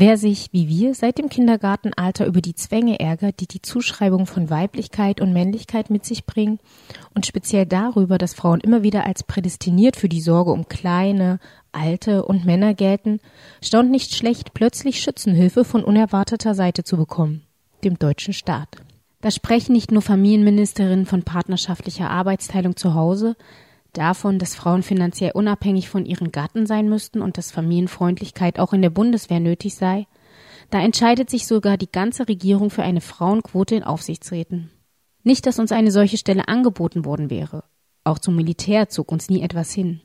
Wer sich, wie wir, seit dem Kindergartenalter über die Zwänge ärgert, die die Zuschreibung von Weiblichkeit und Männlichkeit mit sich bringen, und speziell darüber, dass Frauen immer wieder als prädestiniert für die Sorge um kleine, alte und Männer gelten, staunt nicht schlecht, plötzlich Schützenhilfe von unerwarteter Seite zu bekommen, dem deutschen Staat. Da sprechen nicht nur Familienministerinnen von partnerschaftlicher Arbeitsteilung zu Hause, davon, dass Frauen finanziell unabhängig von ihren Gatten sein müssten und dass Familienfreundlichkeit auch in der Bundeswehr nötig sei, da entscheidet sich sogar die ganze Regierung für eine Frauenquote in Aufsichtsräten. Nicht, dass uns eine solche Stelle angeboten worden wäre. Auch zum Militär zog uns nie etwas hin.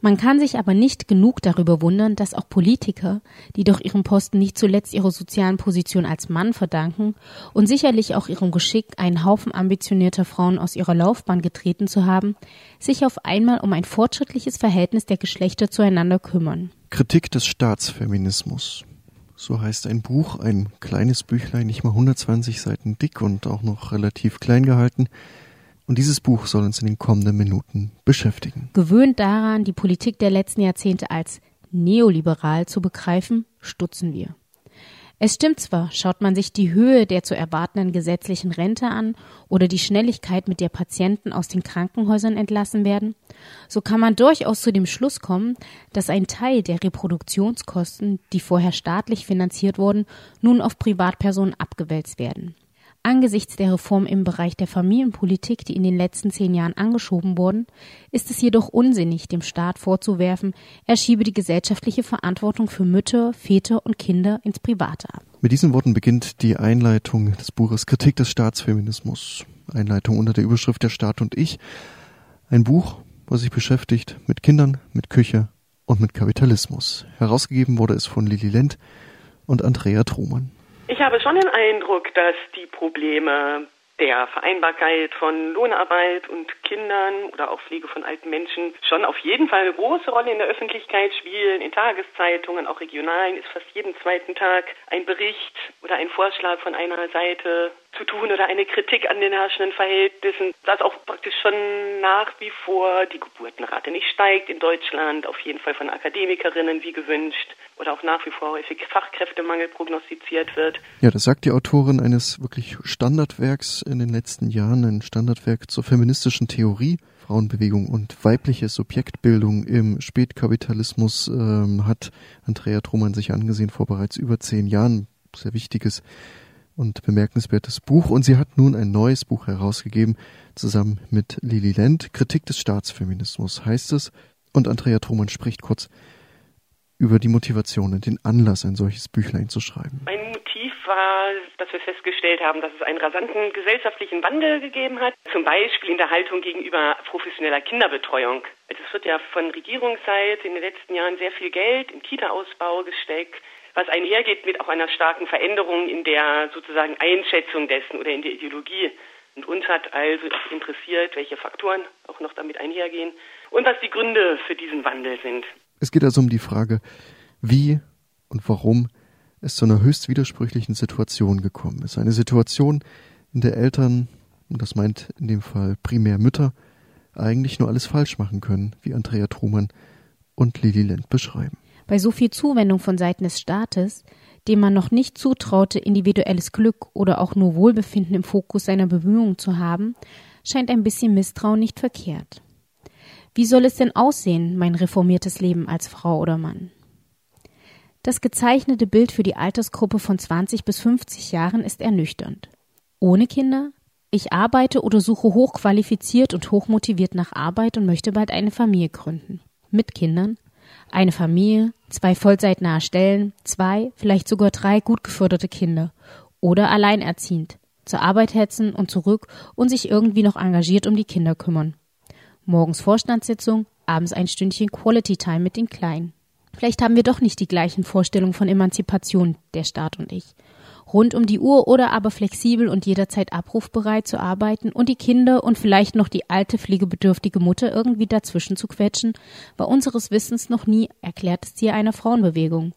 Man kann sich aber nicht genug darüber wundern, dass auch Politiker, die doch ihrem Posten nicht zuletzt ihrer sozialen Position als Mann verdanken und sicherlich auch ihrem Geschick, einen Haufen ambitionierter Frauen aus ihrer Laufbahn getreten zu haben, sich auf einmal um ein fortschrittliches Verhältnis der Geschlechter zueinander kümmern. Kritik des Staatsfeminismus. So heißt ein Buch, ein kleines Büchlein, nicht mal 120 Seiten dick und auch noch relativ klein gehalten, und dieses Buch soll uns in den kommenden Minuten beschäftigen. Gewöhnt daran, die Politik der letzten Jahrzehnte als neoliberal zu begreifen, stutzen wir. Es stimmt zwar, schaut man sich die Höhe der zu erwartenden gesetzlichen Rente an oder die Schnelligkeit, mit der Patienten aus den Krankenhäusern entlassen werden, so kann man durchaus zu dem Schluss kommen, dass ein Teil der Reproduktionskosten, die vorher staatlich finanziert wurden, nun auf Privatpersonen abgewälzt werden. Angesichts der Reform im Bereich der Familienpolitik, die in den letzten zehn Jahren angeschoben wurden, ist es jedoch unsinnig, dem Staat vorzuwerfen, er schiebe die gesellschaftliche Verantwortung für Mütter, Väter und Kinder ins Private ab. Mit diesen Worten beginnt die Einleitung des Buches Kritik des Staatsfeminismus. Einleitung unter der Überschrift Der Staat und ich. Ein Buch, was sich beschäftigt mit Kindern, mit Küche und mit Kapitalismus. Herausgegeben wurde es von Lili Lent und Andrea Trumann. Ich habe schon den Eindruck, dass die Probleme der Vereinbarkeit von Lohnarbeit und Kindern oder auch Pflege von alten Menschen schon auf jeden Fall eine große Rolle in der Öffentlichkeit spielen. In Tageszeitungen, auch regionalen, ist fast jeden zweiten Tag ein Bericht oder ein Vorschlag von einer Seite zu tun oder eine Kritik an den herrschenden Verhältnissen, dass auch praktisch schon nach wie vor die Geburtenrate nicht steigt in Deutschland, auf jeden Fall von Akademikerinnen wie gewünscht oder auch nach wie vor häufig Fachkräftemangel prognostiziert wird. Ja, das sagt die Autorin eines wirklich Standardwerks in den letzten Jahren, ein Standardwerk zur feministischen Theorie. Frauenbewegung und weibliche Subjektbildung im Spätkapitalismus ähm, hat Andrea Trumann sich angesehen vor bereits über zehn Jahren. Sehr wichtiges und bemerkenswertes Buch. Und sie hat nun ein neues Buch herausgegeben, zusammen mit Lili Lent. Kritik des Staatsfeminismus heißt es. Und Andrea Trumann spricht kurz über die Motivation und den Anlass, ein solches Büchlein zu schreiben? Mein Motiv war, dass wir festgestellt haben, dass es einen rasanten gesellschaftlichen Wandel gegeben hat, zum Beispiel in der Haltung gegenüber professioneller Kinderbetreuung. Also es wird ja von Regierungsseite in den letzten Jahren sehr viel Geld in Kita-Ausbau gesteckt, was einhergeht mit auch einer starken Veränderung in der sozusagen Einschätzung dessen oder in der Ideologie. Und uns hat also interessiert, welche Faktoren auch noch damit einhergehen und was die Gründe für diesen Wandel sind. Es geht also um die Frage, wie und warum es zu einer höchst widersprüchlichen Situation gekommen ist. Eine Situation, in der Eltern, und das meint in dem Fall primär Mütter, eigentlich nur alles falsch machen können, wie Andrea Trumann und Lili Lent beschreiben. Bei so viel Zuwendung von Seiten des Staates, dem man noch nicht zutraute, individuelles Glück oder auch nur Wohlbefinden im Fokus seiner Bemühungen zu haben, scheint ein bisschen Misstrauen nicht verkehrt. Wie soll es denn aussehen, mein reformiertes Leben als Frau oder Mann? Das gezeichnete Bild für die Altersgruppe von 20 bis 50 Jahren ist ernüchternd. Ohne Kinder? Ich arbeite oder suche hochqualifiziert und hochmotiviert nach Arbeit und möchte bald eine Familie gründen. Mit Kindern? Eine Familie, zwei vollzeitnahe Stellen, zwei, vielleicht sogar drei gut geförderte Kinder. Oder alleinerziehend. Zur Arbeit hetzen und zurück und sich irgendwie noch engagiert um die Kinder kümmern. Morgens Vorstandssitzung, abends ein Stündchen Quality Time mit den Kleinen. Vielleicht haben wir doch nicht die gleichen Vorstellungen von Emanzipation, der Staat und ich. Rund um die Uhr oder aber flexibel und jederzeit abrufbereit zu arbeiten und die Kinder und vielleicht noch die alte pflegebedürftige Mutter irgendwie dazwischen zu quetschen, war unseres Wissens noch nie erklärtes Ziel einer Frauenbewegung.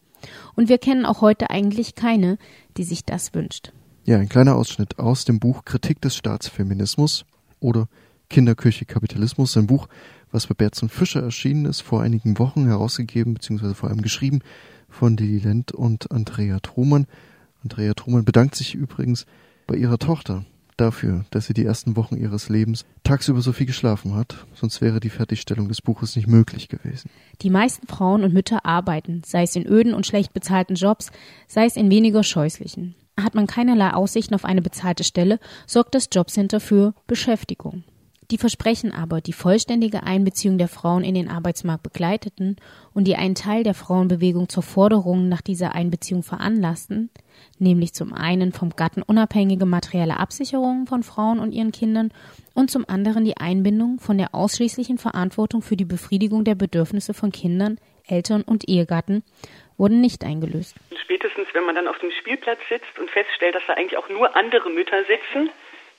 Und wir kennen auch heute eigentlich keine, die sich das wünscht. Ja, ein kleiner Ausschnitt aus dem Buch Kritik des Staatsfeminismus oder Kinderküche Kapitalismus, ein Buch, was bei Berz und Fischer erschienen ist, vor einigen Wochen herausgegeben, beziehungsweise vor allem geschrieben von Lili Lent und Andrea Trumann. Andrea Trumann bedankt sich übrigens bei ihrer Tochter dafür, dass sie die ersten Wochen ihres Lebens tagsüber so viel geschlafen hat, sonst wäre die Fertigstellung des Buches nicht möglich gewesen. Die meisten Frauen und Mütter arbeiten, sei es in öden und schlecht bezahlten Jobs, sei es in weniger scheußlichen. Hat man keinerlei Aussichten auf eine bezahlte Stelle, sorgt das Jobcenter für Beschäftigung. Die versprechen aber, die vollständige Einbeziehung der Frauen in den Arbeitsmarkt begleiteten und die einen Teil der Frauenbewegung zur Forderung nach dieser Einbeziehung veranlassten, nämlich zum einen vom Gatten unabhängige materielle Absicherung von Frauen und ihren Kindern und zum anderen die Einbindung von der ausschließlichen Verantwortung für die Befriedigung der Bedürfnisse von Kindern, Eltern und Ehegatten, wurden nicht eingelöst. Spätestens, wenn man dann auf dem Spielplatz sitzt und feststellt, dass da eigentlich auch nur andere Mütter sitzen,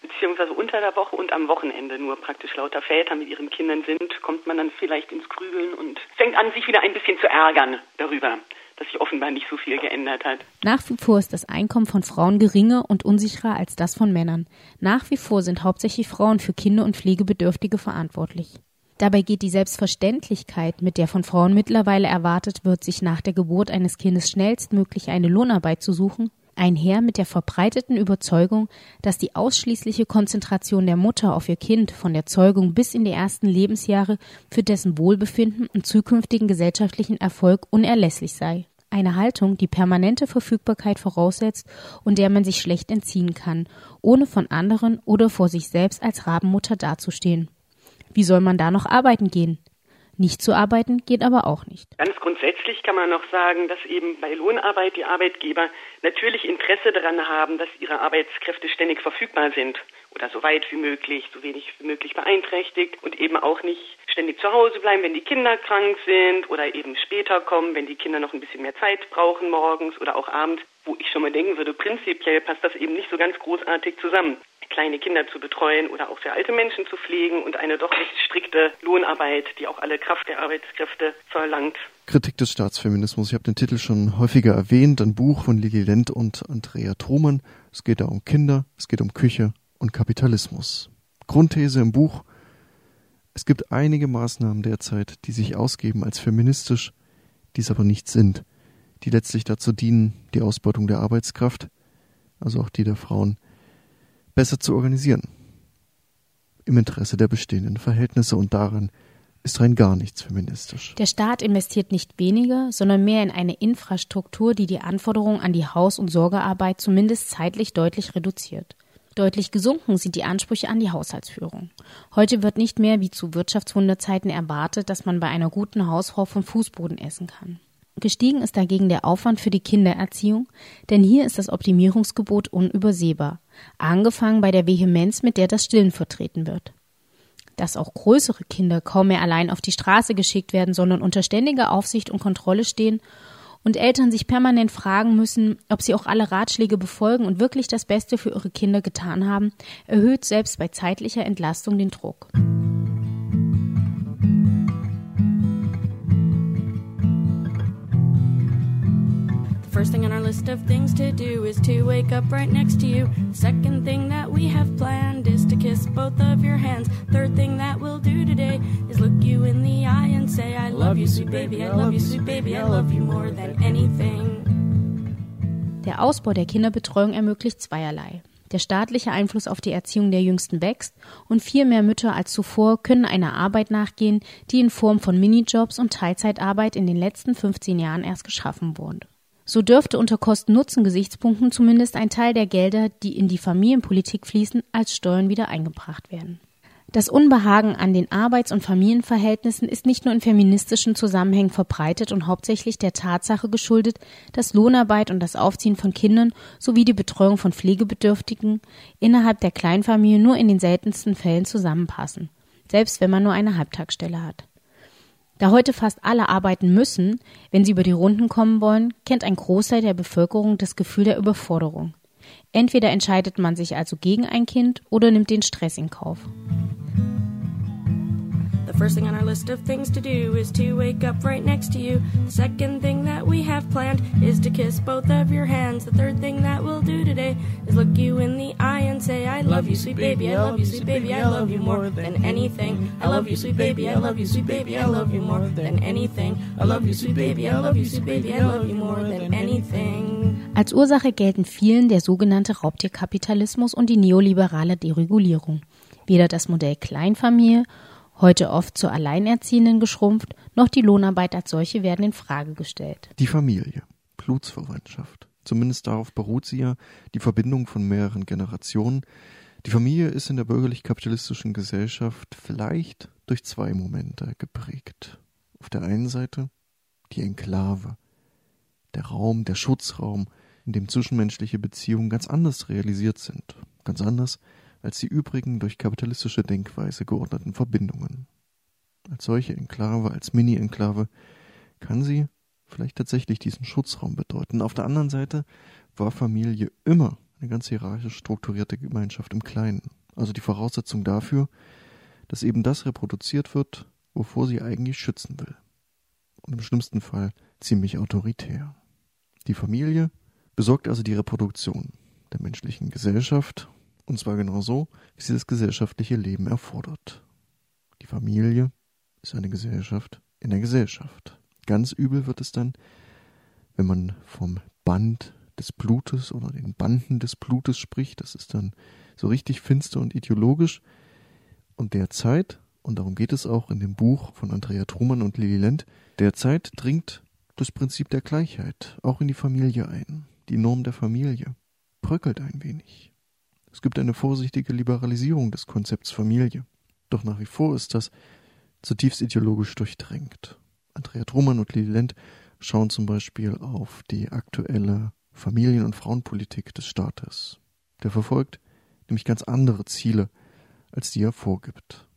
beziehungsweise unter der Woche und am Wochenende nur praktisch lauter Väter mit ihren Kindern sind, kommt man dann vielleicht ins Grübeln und fängt an, sich wieder ein bisschen zu ärgern darüber, dass sich offenbar nicht so viel geändert hat. Nach wie vor ist das Einkommen von Frauen geringer und unsicherer als das von Männern. Nach wie vor sind hauptsächlich Frauen für Kinder und Pflegebedürftige verantwortlich. Dabei geht die Selbstverständlichkeit, mit der von Frauen mittlerweile erwartet wird, sich nach der Geburt eines Kindes schnellstmöglich eine Lohnarbeit zu suchen, einher mit der verbreiteten Überzeugung, dass die ausschließliche Konzentration der Mutter auf ihr Kind von der Zeugung bis in die ersten Lebensjahre für dessen Wohlbefinden und zukünftigen gesellschaftlichen Erfolg unerlässlich sei. Eine Haltung, die permanente Verfügbarkeit voraussetzt und der man sich schlecht entziehen kann, ohne von anderen oder vor sich selbst als Rabenmutter dazustehen. Wie soll man da noch arbeiten gehen? Nicht zu arbeiten geht aber auch nicht. Ganz grundsätzlich kann man noch sagen, dass eben bei Lohnarbeit die Arbeitgeber natürlich Interesse daran haben, dass ihre Arbeitskräfte ständig verfügbar sind oder so weit wie möglich, so wenig wie möglich beeinträchtigt und eben auch nicht ständig zu Hause bleiben, wenn die Kinder krank sind oder eben später kommen, wenn die Kinder noch ein bisschen mehr Zeit brauchen morgens oder auch abends, wo ich schon mal denken würde, prinzipiell passt das eben nicht so ganz großartig zusammen kleine Kinder zu betreuen oder auch sehr alte Menschen zu pflegen und eine doch recht strikte Lohnarbeit, die auch alle Kraft der Arbeitskräfte verlangt. Kritik des Staatsfeminismus. Ich habe den Titel schon häufiger erwähnt, ein Buch von Lili Lent und Andrea Trumann. Es geht da um Kinder, es geht um Küche und Kapitalismus. Grundthese im Buch es gibt einige Maßnahmen derzeit, die sich ausgeben als feministisch, die es aber nicht sind, die letztlich dazu dienen, die Ausbeutung der Arbeitskraft, also auch die der Frauen, besser zu organisieren. Im Interesse der bestehenden Verhältnisse und daran ist rein gar nichts feministisch. Der Staat investiert nicht weniger, sondern mehr in eine Infrastruktur, die die Anforderungen an die Haus- und Sorgearbeit zumindest zeitlich deutlich reduziert. Deutlich gesunken sind die Ansprüche an die Haushaltsführung. Heute wird nicht mehr wie zu Wirtschaftswunderzeiten erwartet, dass man bei einer guten Hausfrau vom Fußboden essen kann. Gestiegen ist dagegen der Aufwand für die Kindererziehung, denn hier ist das Optimierungsgebot unübersehbar, angefangen bei der Vehemenz, mit der das Stillen vertreten wird. Dass auch größere Kinder kaum mehr allein auf die Straße geschickt werden, sondern unter ständiger Aufsicht und Kontrolle stehen und Eltern sich permanent fragen müssen, ob sie auch alle Ratschläge befolgen und wirklich das Beste für ihre Kinder getan haben, erhöht selbst bei zeitlicher Entlastung den Druck. First thing on our list of things to do is to wake up right next to you. Second thing that we have planned is to kiss both of your hands. Third thing that we'll do today is look you in the eye and say, I love you, sweet baby, I love you, sweet baby, I love you more than anything. Der Ausbau der Kinderbetreuung ermöglicht zweierlei. Der staatliche Einfluss auf die Erziehung der Jüngsten wächst und viel mehr Mütter als zuvor können einer Arbeit nachgehen, die in Form von Minijobs und Teilzeitarbeit in den letzten 15 Jahren erst geschaffen wurde. So dürfte unter Kosten-Nutzen-Gesichtspunkten zumindest ein Teil der Gelder, die in die Familienpolitik fließen, als Steuern wieder eingebracht werden. Das Unbehagen an den Arbeits- und Familienverhältnissen ist nicht nur in feministischen Zusammenhängen verbreitet und hauptsächlich der Tatsache geschuldet, dass Lohnarbeit und das Aufziehen von Kindern sowie die Betreuung von Pflegebedürftigen innerhalb der Kleinfamilie nur in den seltensten Fällen zusammenpassen, selbst wenn man nur eine Halbtagsstelle hat. Da heute fast alle arbeiten müssen, wenn sie über die Runden kommen wollen, kennt ein Großteil der Bevölkerung das Gefühl der Überforderung. Entweder entscheidet man sich also gegen ein Kind oder nimmt den Stress in Kauf. First thing on our list of things to do is to wake up right next to you. The second thing that we have planned is to kiss both of your hands. The third thing that we'll do today is look you in the eye and say, I love you, sweet baby, I love you, sweet baby, I love you more than anything. I love you, sweet baby, I love you, sweet baby, I love you more than anything. I love you, sweet baby, I love you, sweet baby, I love you more than anything. Als Ursache gelten vielen der sogenannte Raubtierkapitalismus und die neoliberale Deregulierung. Weder das Modell Kleinfamilie, heute oft zur Alleinerziehenden geschrumpft, noch die Lohnarbeit als solche werden in Frage gestellt. Die Familie, Blutsverwandtschaft. Zumindest darauf beruht sie ja, die Verbindung von mehreren Generationen. Die Familie ist in der bürgerlich-kapitalistischen Gesellschaft vielleicht durch zwei Momente geprägt. Auf der einen Seite die Enklave, der Raum, der Schutzraum, in dem zwischenmenschliche Beziehungen ganz anders realisiert sind, ganz anders als die übrigen durch kapitalistische Denkweise geordneten Verbindungen. Als solche Enklave, als Mini-Enklave kann sie vielleicht tatsächlich diesen Schutzraum bedeuten. Auf der anderen Seite war Familie immer eine ganz hierarchisch strukturierte Gemeinschaft im Kleinen. Also die Voraussetzung dafür, dass eben das reproduziert wird, wovor sie eigentlich schützen will. Und im schlimmsten Fall ziemlich autoritär. Die Familie besorgt also die Reproduktion der menschlichen Gesellschaft, und zwar genau so, wie sie das gesellschaftliche Leben erfordert. Die Familie ist eine Gesellschaft in der Gesellschaft. Ganz übel wird es dann, wenn man vom Band des Blutes oder den Banden des Blutes spricht. Das ist dann so richtig finster und ideologisch. Und derzeit, und darum geht es auch in dem Buch von Andrea Trumann und Lili Lent, derzeit dringt das Prinzip der Gleichheit auch in die Familie ein. Die Norm der Familie bröckelt ein wenig. Es gibt eine vorsichtige Liberalisierung des Konzepts Familie. Doch nach wie vor ist das zutiefst ideologisch durchdrängt. Andrea Trumann und Lili Lent schauen zum Beispiel auf die aktuelle Familien- und Frauenpolitik des Staates. Der verfolgt nämlich ganz andere Ziele, als die er vorgibt.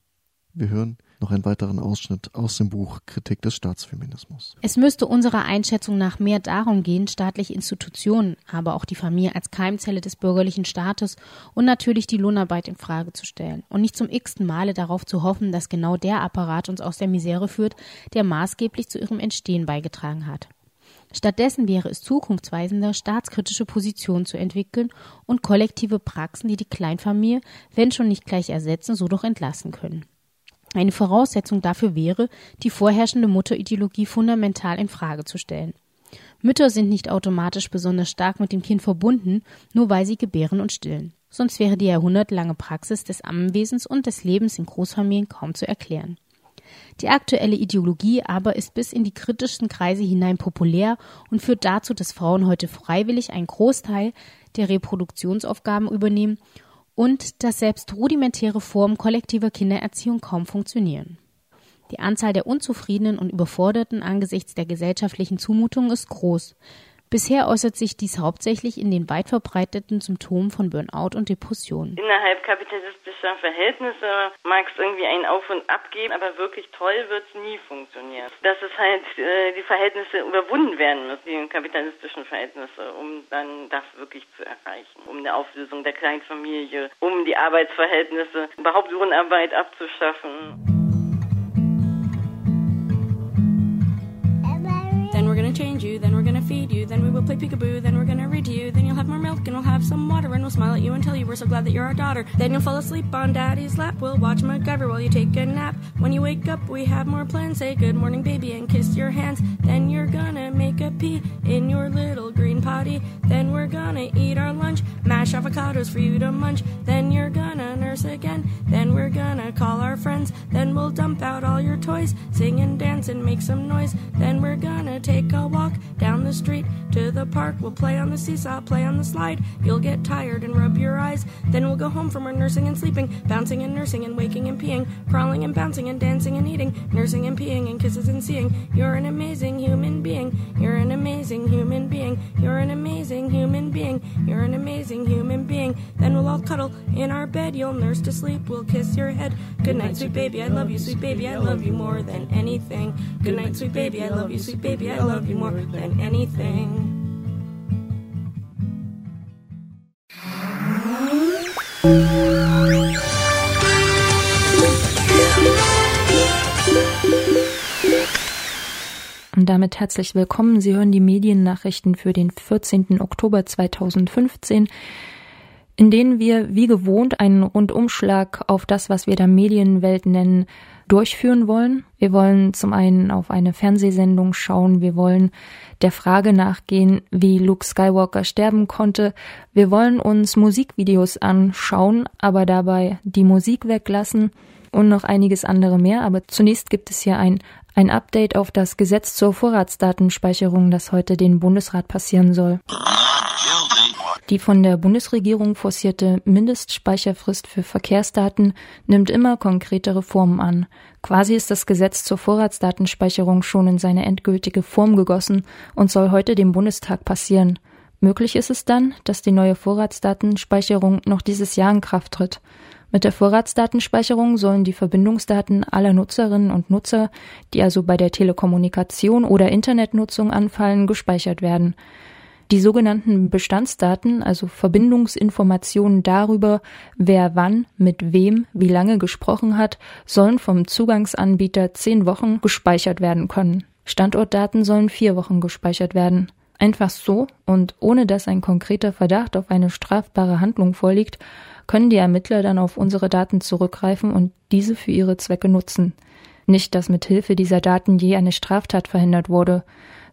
Wir hören noch einen weiteren Ausschnitt aus dem Buch Kritik des Staatsfeminismus. Es müsste unserer Einschätzung nach mehr darum gehen, staatliche Institutionen, aber auch die Familie als Keimzelle des bürgerlichen Staates und natürlich die Lohnarbeit in Frage zu stellen und nicht zum x-ten Male darauf zu hoffen, dass genau der Apparat uns aus der Misere führt, der maßgeblich zu ihrem Entstehen beigetragen hat. Stattdessen wäre es zukunftsweisender, staatskritische Positionen zu entwickeln und kollektive Praxen, die die Kleinfamilie, wenn schon nicht gleich ersetzen, so doch entlassen können. Eine Voraussetzung dafür wäre, die vorherrschende Mutterideologie fundamental in Frage zu stellen. Mütter sind nicht automatisch besonders stark mit dem Kind verbunden, nur weil sie gebären und stillen. Sonst wäre die jahrhundertelange Praxis des Ammenwesens und des Lebens in Großfamilien kaum zu erklären. Die aktuelle Ideologie aber ist bis in die kritischsten Kreise hinein populär und führt dazu, dass Frauen heute freiwillig einen Großteil der Reproduktionsaufgaben übernehmen und dass selbst rudimentäre Formen kollektiver Kindererziehung kaum funktionieren. Die Anzahl der Unzufriedenen und Überforderten angesichts der gesellschaftlichen Zumutungen ist groß. Bisher äußert sich dies hauptsächlich in den weit verbreiteten Symptomen von Burnout und Depression. Innerhalb kapitalistischer Verhältnisse mag es irgendwie ein Auf und Ab geben, aber wirklich toll wird es nie funktionieren. Dass es halt äh, die Verhältnisse überwunden werden müssen, die kapitalistischen Verhältnisse, um dann das wirklich zu erreichen. Um eine Auflösung der Kleinfamilie, um die Arbeitsverhältnisse, überhaupt Lohnarbeit abzuschaffen. Play peekaboo, then we're gonna read to you, then you'll have more milk and we'll have some water and we'll smile at you and tell you we're so glad that you're our daughter. Then you'll fall asleep on daddy's lap, we'll watch MacGyver while you take a nap. When you wake up, we have more plans, say good morning baby and kiss your hands. Then you're gonna make a pee in your little green potty. Then we're gonna eat our lunch, mash avocados for you to munch. Then you're gonna nurse again, then we're gonna call our friends. Then we'll dump out all your toys, sing and dance and make some noise. Then we're gonna take a walk down the street the park. We'll play on the seesaw, play on the slide. You'll get tired and rub your eyes. Then we'll go home from our nursing and sleeping, bouncing and nursing and waking and peeing, crawling and bouncing and dancing and eating, nursing and peeing and kisses and seeing. You're an amazing human being. You're an amazing human being. You're an amazing human being. You're an amazing human being. Then we'll all cuddle in our bed. You'll nurse to sleep. We'll kiss your head. Good night, sweet baby. I love you, sweet baby. I love you more than anything. Good night, sweet baby. I love you, sweet baby. I love you more than anything. thing. Und damit herzlich willkommen. Sie hören die Mediennachrichten für den 14. Oktober 2015, in denen wir wie gewohnt einen Rundumschlag auf das, was wir da Medienwelt nennen, durchführen wollen. Wir wollen zum einen auf eine Fernsehsendung schauen, wir wollen der Frage nachgehen, wie Luke Skywalker sterben konnte. Wir wollen uns Musikvideos anschauen, aber dabei die Musik weglassen und noch einiges andere mehr. Aber zunächst gibt es hier ein ein Update auf das Gesetz zur Vorratsdatenspeicherung, das heute den Bundesrat passieren soll. Die von der Bundesregierung forcierte Mindestspeicherfrist für Verkehrsdaten nimmt immer konkretere Formen an. Quasi ist das Gesetz zur Vorratsdatenspeicherung schon in seine endgültige Form gegossen und soll heute dem Bundestag passieren. Möglich ist es dann, dass die neue Vorratsdatenspeicherung noch dieses Jahr in Kraft tritt. Mit der Vorratsdatenspeicherung sollen die Verbindungsdaten aller Nutzerinnen und Nutzer, die also bei der Telekommunikation oder Internetnutzung anfallen, gespeichert werden. Die sogenannten Bestandsdaten, also Verbindungsinformationen darüber, wer wann, mit wem, wie lange gesprochen hat, sollen vom Zugangsanbieter zehn Wochen gespeichert werden können. Standortdaten sollen vier Wochen gespeichert werden. Einfach so und ohne dass ein konkreter Verdacht auf eine strafbare Handlung vorliegt, können die Ermittler dann auf unsere Daten zurückgreifen und diese für ihre Zwecke nutzen. Nicht, dass mit Hilfe dieser Daten je eine Straftat verhindert wurde.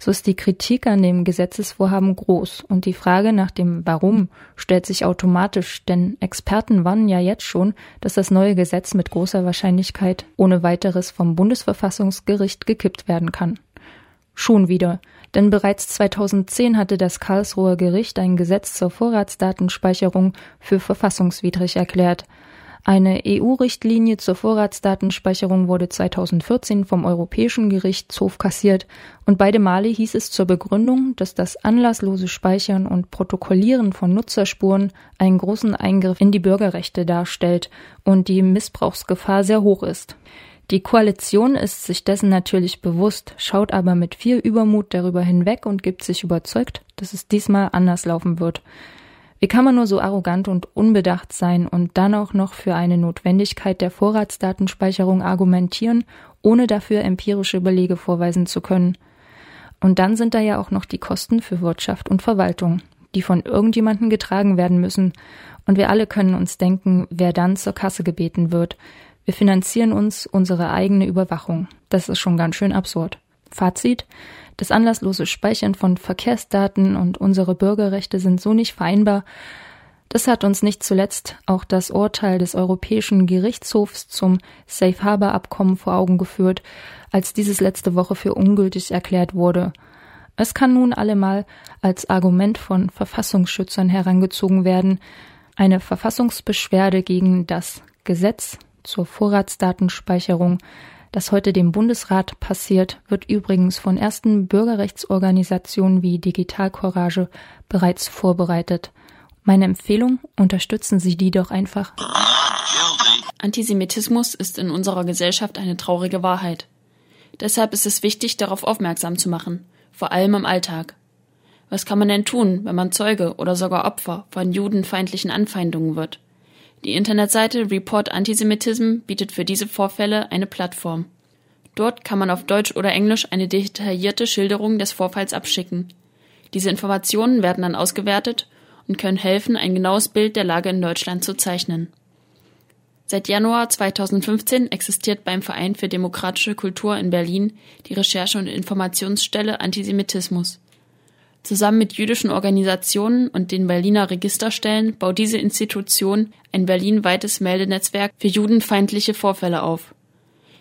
So ist die Kritik an dem Gesetzesvorhaben groß und die Frage nach dem Warum stellt sich automatisch, denn Experten warnen ja jetzt schon, dass das neue Gesetz mit großer Wahrscheinlichkeit ohne weiteres vom Bundesverfassungsgericht gekippt werden kann. Schon wieder. Denn bereits 2010 hatte das Karlsruher Gericht ein Gesetz zur Vorratsdatenspeicherung für verfassungswidrig erklärt. Eine EU-Richtlinie zur Vorratsdatenspeicherung wurde 2014 vom Europäischen Gerichtshof kassiert und beide Male hieß es zur Begründung, dass das anlasslose Speichern und Protokollieren von Nutzerspuren einen großen Eingriff in die Bürgerrechte darstellt und die Missbrauchsgefahr sehr hoch ist. Die Koalition ist sich dessen natürlich bewusst, schaut aber mit viel Übermut darüber hinweg und gibt sich überzeugt, dass es diesmal anders laufen wird. Wie kann man nur so arrogant und unbedacht sein und dann auch noch für eine Notwendigkeit der Vorratsdatenspeicherung argumentieren, ohne dafür empirische Belege vorweisen zu können? Und dann sind da ja auch noch die Kosten für Wirtschaft und Verwaltung, die von irgendjemandem getragen werden müssen. Und wir alle können uns denken, wer dann zur Kasse gebeten wird, wir finanzieren uns unsere eigene Überwachung. Das ist schon ganz schön absurd. Fazit. Das anlasslose Speichern von Verkehrsdaten und unsere Bürgerrechte sind so nicht vereinbar. Das hat uns nicht zuletzt auch das Urteil des Europäischen Gerichtshofs zum Safe Harbor Abkommen vor Augen geführt, als dieses letzte Woche für ungültig erklärt wurde. Es kann nun allemal als Argument von Verfassungsschützern herangezogen werden, eine Verfassungsbeschwerde gegen das Gesetz zur Vorratsdatenspeicherung, das heute dem Bundesrat passiert, wird übrigens von ersten Bürgerrechtsorganisationen wie Digital Courage bereits vorbereitet. Meine Empfehlung, unterstützen Sie die doch einfach. Antisemitismus ist in unserer Gesellschaft eine traurige Wahrheit. Deshalb ist es wichtig, darauf aufmerksam zu machen, vor allem im Alltag. Was kann man denn tun, wenn man Zeuge oder sogar Opfer von judenfeindlichen Anfeindungen wird? Die Internetseite Report Antisemitism bietet für diese Vorfälle eine Plattform. Dort kann man auf Deutsch oder Englisch eine detaillierte Schilderung des Vorfalls abschicken. Diese Informationen werden dann ausgewertet und können helfen, ein genaues Bild der Lage in Deutschland zu zeichnen. Seit Januar 2015 existiert beim Verein für demokratische Kultur in Berlin die Recherche- und Informationsstelle Antisemitismus. Zusammen mit jüdischen Organisationen und den Berliner Registerstellen baut diese Institution ein berlinweites Meldenetzwerk für judenfeindliche Vorfälle auf.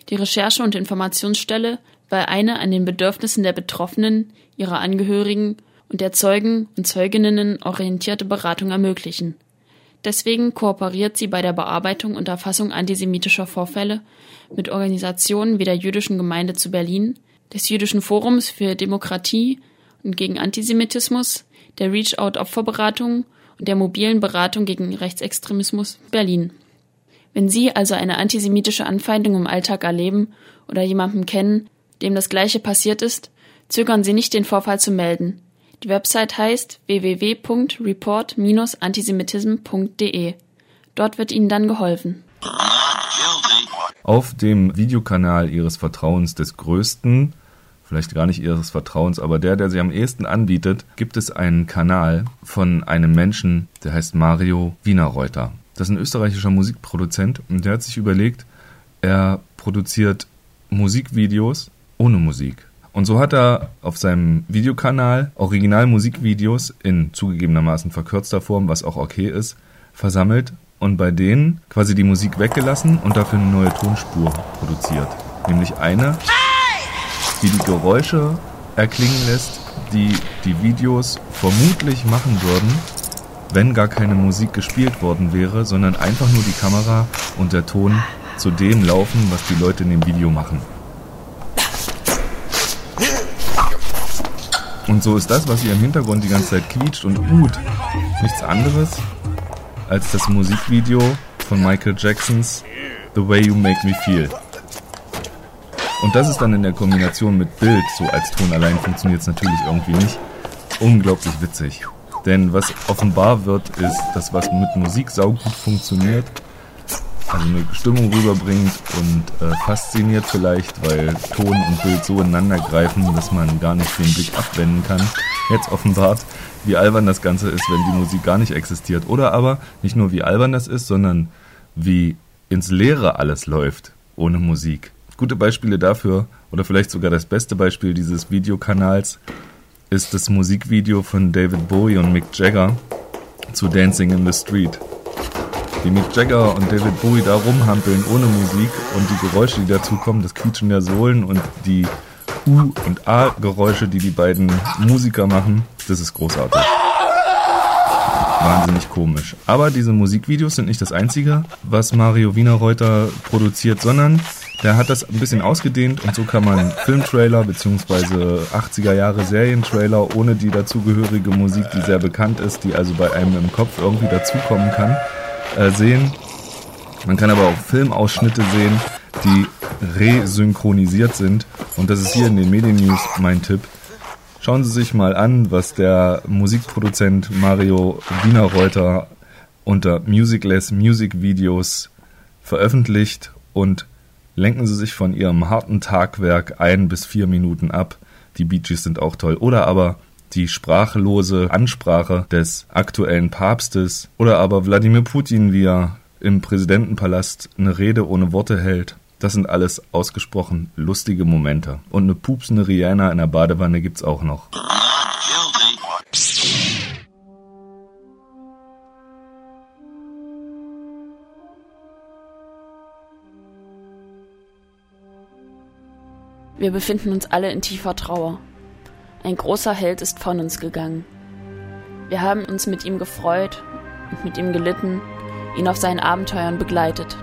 Die Recherche- und Informationsstelle will eine an den Bedürfnissen der Betroffenen, ihrer Angehörigen und der Zeugen und Zeuginnen orientierte Beratung ermöglichen. Deswegen kooperiert sie bei der Bearbeitung und Erfassung antisemitischer Vorfälle mit Organisationen wie der Jüdischen Gemeinde zu Berlin, des Jüdischen Forums für Demokratie und gegen Antisemitismus, der Reach-out-Opferberatung und der mobilen Beratung gegen Rechtsextremismus Berlin. Wenn Sie also eine antisemitische Anfeindung im Alltag erleben oder jemanden kennen, dem das Gleiche passiert ist, zögern Sie nicht, den Vorfall zu melden. Die Website heißt www.report-antisemitism.de. Dort wird Ihnen dann geholfen. Auf dem Videokanal Ihres Vertrauens des größten vielleicht gar nicht ihres Vertrauens, aber der, der sie am ehesten anbietet, gibt es einen Kanal von einem Menschen, der heißt Mario Wienerreuter. Das ist ein österreichischer Musikproduzent und der hat sich überlegt, er produziert Musikvideos ohne Musik. Und so hat er auf seinem Videokanal Original-Musikvideos in zugegebenermaßen verkürzter Form, was auch okay ist, versammelt und bei denen quasi die Musik weggelassen und dafür eine neue Tonspur produziert. Nämlich eine, die die Geräusche erklingen lässt, die die Videos vermutlich machen würden, wenn gar keine Musik gespielt worden wäre, sondern einfach nur die Kamera und der Ton zu dem laufen, was die Leute in dem Video machen. Und so ist das, was hier im Hintergrund die ganze Zeit quietscht und ut, nichts anderes als das Musikvideo von Michael Jacksons The Way You Make Me Feel. Und das ist dann in der Kombination mit Bild, so als Ton allein funktioniert es natürlich irgendwie nicht, unglaublich witzig. Denn was offenbar wird, ist, dass was mit Musik saugut funktioniert, also eine Stimmung rüberbringt und äh, fasziniert vielleicht, weil Ton und Bild so ineinander greifen, dass man gar nicht den Blick abwenden kann. Jetzt offenbart, wie albern das Ganze ist, wenn die Musik gar nicht existiert. Oder aber nicht nur wie albern das ist, sondern wie ins Leere alles läuft ohne Musik. Gute Beispiele dafür, oder vielleicht sogar das beste Beispiel dieses Videokanals, ist das Musikvideo von David Bowie und Mick Jagger zu Dancing in the Street wie Mick Jagger und David Bowie da rumhampeln ohne Musik und die Geräusche, die dazukommen, das Quietschen der Sohlen und die U- und A-Geräusche, die die beiden Musiker machen, das ist großartig. Wahnsinnig komisch. Aber diese Musikvideos sind nicht das einzige, was Mario Wienerreuter produziert, sondern der hat das ein bisschen ausgedehnt und so kann man Filmtrailer bzw. 80er Jahre Serientrailer ohne die dazugehörige Musik, die sehr bekannt ist, die also bei einem im Kopf irgendwie dazukommen kann, äh, sehen. Man kann aber auch Filmausschnitte sehen, die resynchronisiert sind. Und das ist hier in den Medien News mein Tipp. Schauen Sie sich mal an, was der Musikproduzent Mario Wienerreuter unter Musicless Music Videos veröffentlicht und lenken Sie sich von Ihrem harten Tagwerk ein bis vier Minuten ab. Die Bee Gees sind auch toll. Oder aber die sprachlose Ansprache des aktuellen Papstes oder aber Wladimir Putin, wie er im Präsidentenpalast eine Rede ohne Worte hält. Das sind alles ausgesprochen lustige Momente. Und eine pupsende Rihanna in der Badewanne gibt's auch noch. Wir befinden uns alle in tiefer Trauer. Ein großer Held ist von uns gegangen. Wir haben uns mit ihm gefreut und mit ihm gelitten, ihn auf seinen Abenteuern begleitet.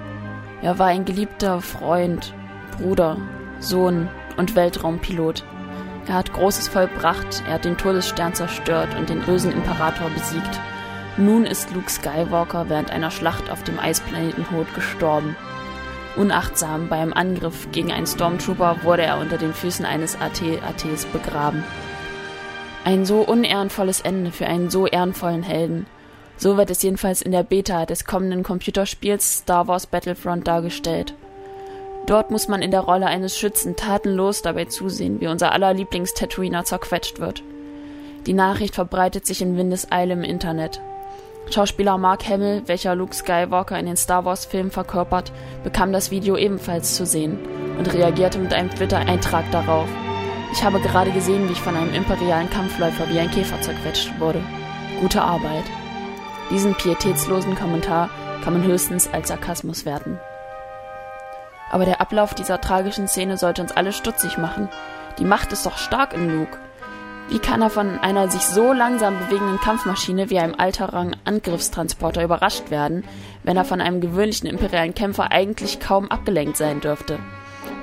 Er war ein geliebter Freund, Bruder, Sohn und Weltraumpilot. Er hat Großes vollbracht, er hat den Todesstern zerstört und den bösen Imperator besiegt. Nun ist Luke Skywalker während einer Schlacht auf dem Eisplaneten Hoth gestorben. Unachtsam beim Angriff gegen einen Stormtrooper wurde er unter den Füßen eines AT-ATs begraben. Ein so unehrenvolles Ende für einen so ehrenvollen Helden. So wird es jedenfalls in der Beta des kommenden Computerspiels Star Wars Battlefront dargestellt. Dort muss man in der Rolle eines Schützen tatenlos dabei zusehen, wie unser aller Lieblings-Tatooiner zerquetscht wird. Die Nachricht verbreitet sich in Windeseile im Internet. Schauspieler Mark Hamill, welcher Luke Skywalker in den Star Wars-Filmen verkörpert, bekam das Video ebenfalls zu sehen und reagierte mit einem Twitter-Eintrag darauf. Ich habe gerade gesehen, wie ich von einem imperialen Kampfläufer wie ein Käfer zerquetscht wurde. Gute Arbeit. Diesen pietätslosen Kommentar kann man höchstens als Sarkasmus werten. Aber der Ablauf dieser tragischen Szene sollte uns alle stutzig machen. Die Macht ist doch stark in Luke. Wie kann er von einer sich so langsam bewegenden Kampfmaschine wie einem alterrangen Angriffstransporter überrascht werden, wenn er von einem gewöhnlichen imperialen Kämpfer eigentlich kaum abgelenkt sein dürfte?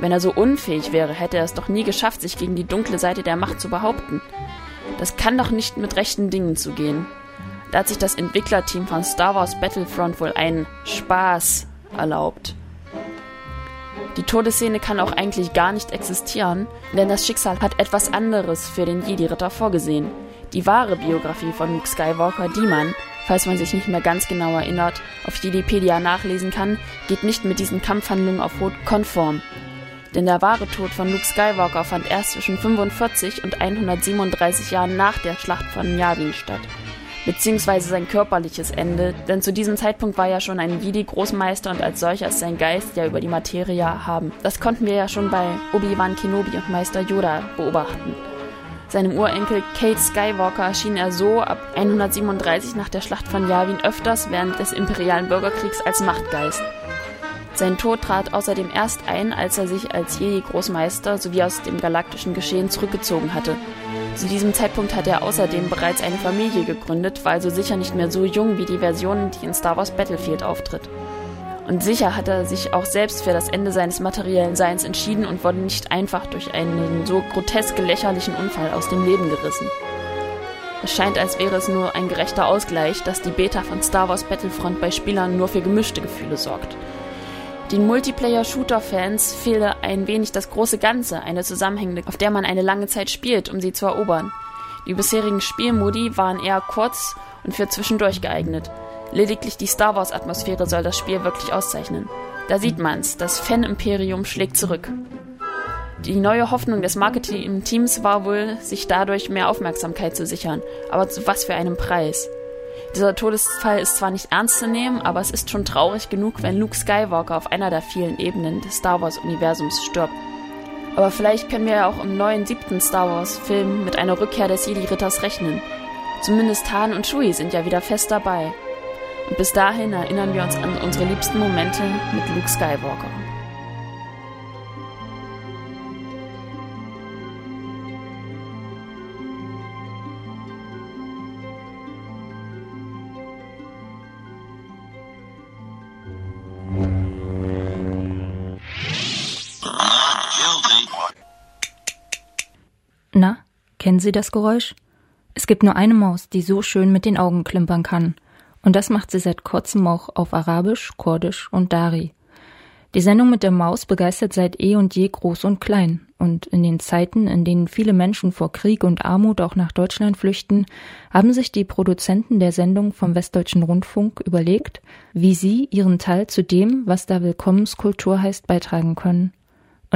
Wenn er so unfähig wäre, hätte er es doch nie geschafft, sich gegen die dunkle Seite der Macht zu behaupten. Das kann doch nicht mit rechten Dingen zugehen. Da hat sich das Entwicklerteam von Star Wars Battlefront wohl einen Spaß erlaubt. Die Todesszene kann auch eigentlich gar nicht existieren, denn das Schicksal hat etwas anderes für den Jedi-Ritter vorgesehen. Die wahre Biografie von Luke Skywalker, die man, falls man sich nicht mehr ganz genau erinnert, auf Jedipedia nachlesen kann, geht nicht mit diesen Kampfhandlungen auf Rot konform. Denn der wahre Tod von Luke Skywalker fand erst zwischen 45 und 137 Jahren nach der Schlacht von Yavin statt. Beziehungsweise sein körperliches Ende, denn zu diesem Zeitpunkt war er schon ein Jedi-Großmeister und als solcher ist sein Geist ja über die Materie haben. Das konnten wir ja schon bei Obi-Wan Kenobi und Meister Yoda beobachten. Seinem Urenkel Kate Skywalker erschien er so ab 137 nach der Schlacht von Yavin öfters während des imperialen Bürgerkriegs als Machtgeist. Sein Tod trat außerdem erst ein, als er sich als Jedi-Großmeister sowie aus dem galaktischen Geschehen zurückgezogen hatte. Zu diesem Zeitpunkt hatte er außerdem bereits eine Familie gegründet, war also sicher nicht mehr so jung wie die Version, die in Star Wars Battlefield auftritt. Und sicher hat er sich auch selbst für das Ende seines materiellen Seins entschieden und wurde nicht einfach durch einen so grotesk lächerlichen Unfall aus dem Leben gerissen. Es scheint, als wäre es nur ein gerechter Ausgleich, dass die Beta von Star Wars Battlefront bei Spielern nur für gemischte Gefühle sorgt. Den Multiplayer-Shooter-Fans fehle ein wenig das große Ganze, eine zusammenhängende, auf der man eine lange Zeit spielt, um sie zu erobern. Die bisherigen Spielmodi waren eher kurz und für zwischendurch geeignet. Lediglich die Star Wars-Atmosphäre soll das Spiel wirklich auszeichnen. Da sieht man's, das Fan-Imperium schlägt zurück. Die neue Hoffnung des Marketing-Teams war wohl, sich dadurch mehr Aufmerksamkeit zu sichern. Aber zu was für einem Preis? Dieser Todesfall ist zwar nicht ernst zu nehmen, aber es ist schon traurig genug, wenn Luke Skywalker auf einer der vielen Ebenen des Star Wars-Universums stirbt. Aber vielleicht können wir ja auch im neuen siebten Star Wars-Film mit einer Rückkehr des Jedi-Ritters rechnen. Zumindest Han und Chewie sind ja wieder fest dabei. Und bis dahin erinnern wir uns an unsere liebsten Momente mit Luke Skywalker. Kennen Sie das Geräusch? Es gibt nur eine Maus, die so schön mit den Augen klimpern kann. Und das macht sie seit kurzem auch auf Arabisch, Kurdisch und Dari. Die Sendung mit der Maus begeistert seit eh und je groß und klein. Und in den Zeiten, in denen viele Menschen vor Krieg und Armut auch nach Deutschland flüchten, haben sich die Produzenten der Sendung vom Westdeutschen Rundfunk überlegt, wie sie ihren Teil zu dem, was da Willkommenskultur heißt, beitragen können.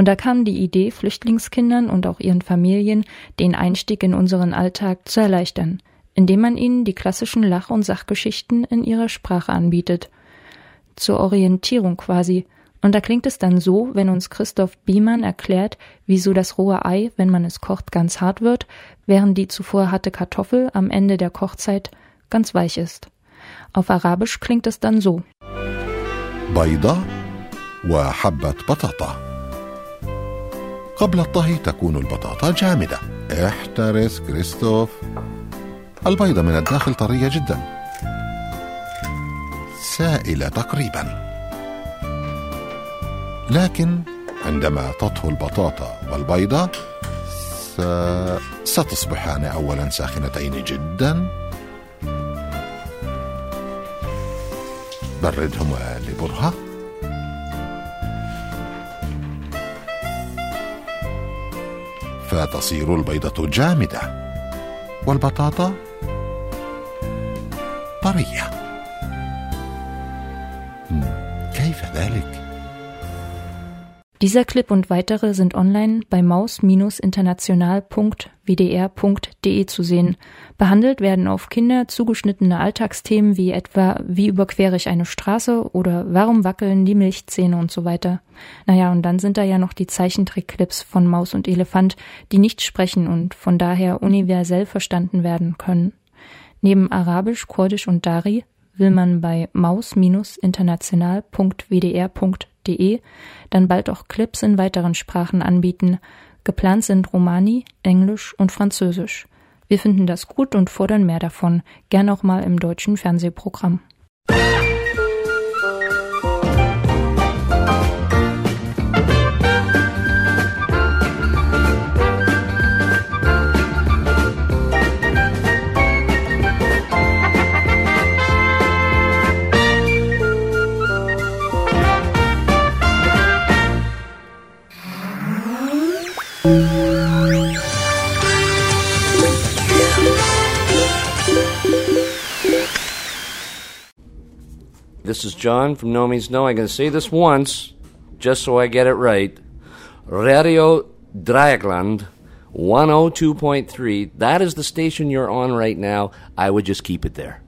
Und da kam die Idee, Flüchtlingskindern und auch ihren Familien den Einstieg in unseren Alltag zu erleichtern, indem man ihnen die klassischen Lach- und Sachgeschichten in ihrer Sprache anbietet. Zur Orientierung quasi. Und da klingt es dann so, wenn uns Christoph Biemann erklärt, wieso das rohe Ei, wenn man es kocht, ganz hart wird, während die zuvor harte Kartoffel am Ende der Kochzeit ganz weich ist. Auf Arabisch klingt es dann so. بيضة وحبة بطاطا قبل الطهي تكون البطاطا جامدة. احترس كريستوف. البيضة من الداخل طرية جدا. سائلة تقريبا. لكن عندما تطهو البطاطا والبيضة س... ستصبحان أولا ساخنتين جدا. بردهما لبرهة. فتصير البيضة جامدة. والبطاطا؟ طرية. Dieser Clip und weitere sind online bei maus-international.wdr.de zu sehen. Behandelt werden auf Kinder zugeschnittene Alltagsthemen wie etwa wie überquere ich eine Straße oder warum wackeln die Milchzähne und so weiter. Naja, und dann sind da ja noch die Zeichentrickclips von Maus und Elefant, die nicht sprechen und von daher universell verstanden werden können. Neben Arabisch, Kurdisch und Dari will man bei maus-international.wdr.de dann bald auch Clips in weiteren Sprachen anbieten. Geplant sind Romani, Englisch und Französisch. Wir finden das gut und fordern mehr davon, gern auch mal im deutschen Fernsehprogramm. This is John from No Means No. I'm going to say this once, just so I get it right. Radio Dragland 102.3. That is the station you're on right now. I would just keep it there.